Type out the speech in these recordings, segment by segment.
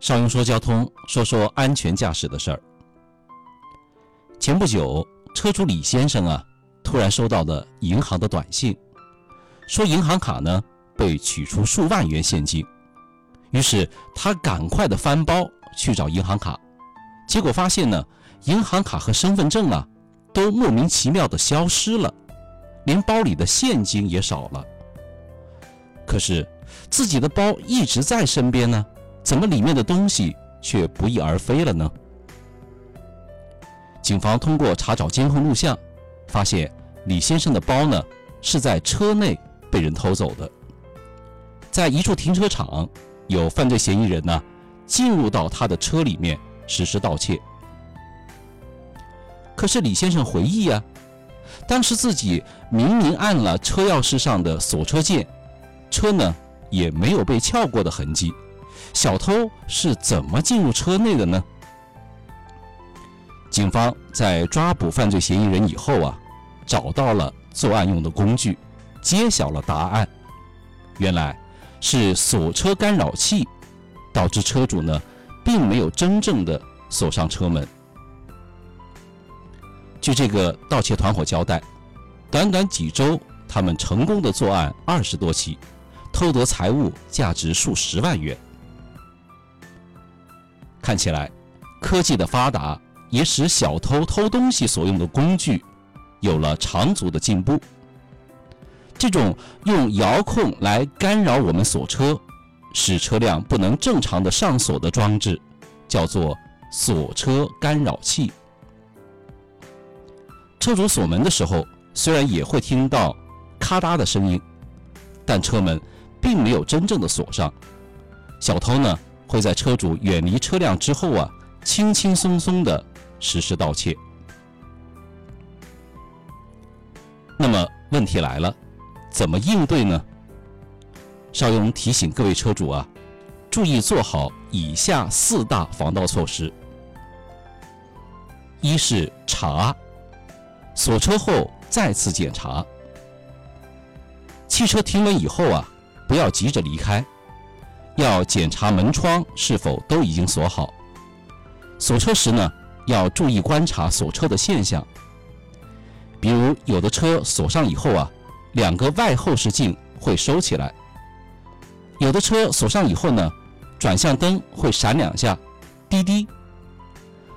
邵雍说交通，说说安全驾驶的事儿。前不久，车主李先生啊，突然收到了银行的短信，说银行卡呢被取出数万元现金。于是他赶快的翻包去找银行卡，结果发现呢，银行卡和身份证啊都莫名其妙的消失了，连包里的现金也少了。可是自己的包一直在身边呢。怎么里面的东西却不翼而飞了呢？警方通过查找监控录像，发现李先生的包呢是在车内被人偷走的。在一处停车场，有犯罪嫌疑人呢进入到他的车里面实施盗窃。可是李先生回忆啊，当时自己明明按了车钥匙上的锁车键，车呢也没有被撬过的痕迹。小偷是怎么进入车内的呢？警方在抓捕犯罪嫌疑人以后啊，找到了作案用的工具，揭晓了答案。原来是锁车干扰器，导致车主呢并没有真正的锁上车门。据这个盗窃团伙交代，短短几周，他们成功的作案二十多起，偷得财物价值数十万元。看起来，科技的发达也使小偷偷东西所用的工具有了长足的进步。这种用遥控来干扰我们锁车，使车辆不能正常的上锁的装置，叫做锁车干扰器。车主锁门的时候，虽然也会听到咔嗒的声音，但车门并没有真正的锁上。小偷呢？会在车主远离车辆之后啊，轻轻松松的实施盗窃。那么问题来了，怎么应对呢？邵勇提醒各位车主啊，注意做好以下四大防盗措施：一是查，锁车后再次检查。汽车停稳以后啊，不要急着离开。要检查门窗是否都已经锁好。锁车时呢，要注意观察锁车的现象。比如，有的车锁上以后啊，两个外后视镜会收起来；有的车锁上以后呢，转向灯会闪两下，滴滴。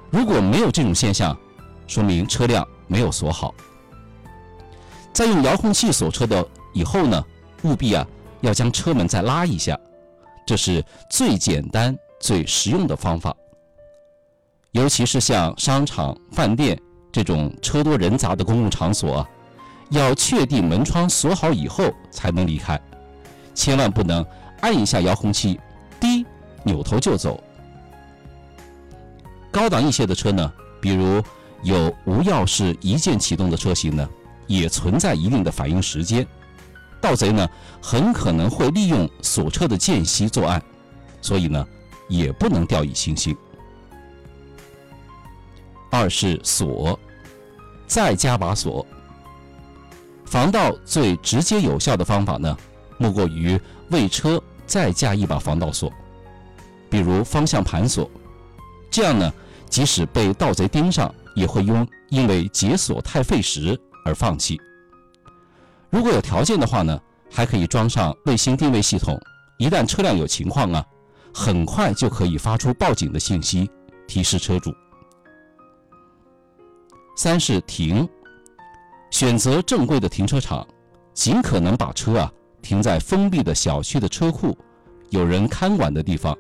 如果没有这种现象，说明车辆没有锁好。在用遥控器锁车的以后呢，务必啊要将车门再拉一下。这是最简单、最实用的方法，尤其是像商场、饭店这种车多人杂的公共场所，要确定门窗锁好以后才能离开，千万不能按一下遥控器，滴，扭头就走。高档一些的车呢，比如有无钥匙一键启动的车型呢，也存在一定的反应时间。盗贼呢，很可能会利用锁车的间隙作案，所以呢，也不能掉以轻心。二是锁，再加把锁。防盗最直接有效的方法呢，莫过于为车再加一把防盗锁，比如方向盘锁。这样呢，即使被盗贼盯上，也会因因为解锁太费时而放弃。如果有条件的话呢，还可以装上卫星定位系统，一旦车辆有情况啊，很快就可以发出报警的信息，提示车主。三是停，选择正规的停车场，尽可能把车啊停在封闭的小区的车库，有人看管的地方，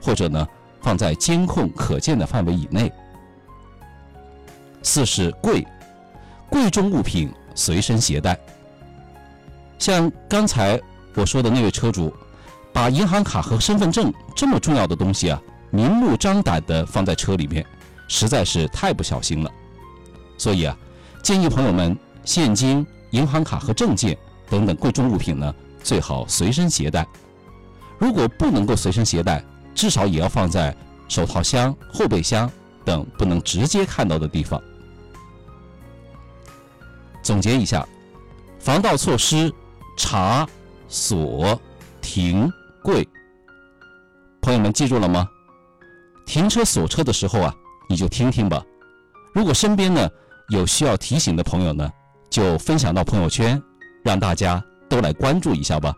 或者呢放在监控可见的范围以内。四是贵，贵重物品随身携带。像刚才我说的那位车主，把银行卡和身份证这么重要的东西啊，明目张胆地放在车里面，实在是太不小心了。所以啊，建议朋友们，现金、银行卡和证件等等贵重物品呢，最好随身携带。如果不能够随身携带，至少也要放在手套箱、后备箱等不能直接看到的地方。总结一下，防盗措施。查、锁、停、柜，朋友们记住了吗？停车锁车的时候啊，你就听听吧。如果身边呢有需要提醒的朋友呢，就分享到朋友圈，让大家都来关注一下吧。